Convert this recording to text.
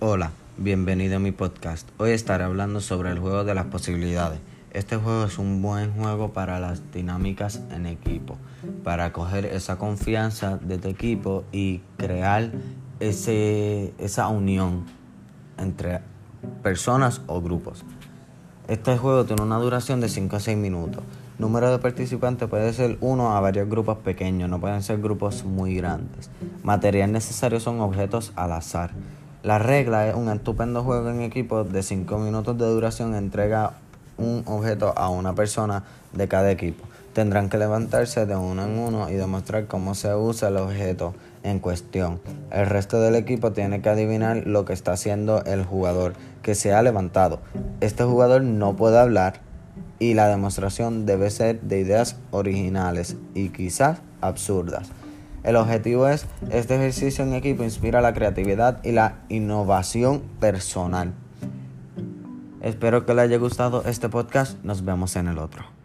Hola, bienvenido a mi podcast. Hoy estaré hablando sobre el juego de las posibilidades. Este juego es un buen juego para las dinámicas en equipo, para coger esa confianza de tu equipo y crear ese, esa unión entre personas o grupos. Este juego tiene una duración de 5 a 6 minutos. Número de participantes puede ser uno a varios grupos pequeños, no pueden ser grupos muy grandes. Material necesario son objetos al azar. La regla es un estupendo juego en equipo de 5 minutos de duración. Entrega un objeto a una persona de cada equipo. Tendrán que levantarse de uno en uno y demostrar cómo se usa el objeto en cuestión. El resto del equipo tiene que adivinar lo que está haciendo el jugador que se ha levantado. Este jugador no puede hablar y la demostración debe ser de ideas originales y quizás absurdas. El objetivo es, este ejercicio en equipo inspira la creatividad y la innovación personal. Espero que le haya gustado este podcast. Nos vemos en el otro.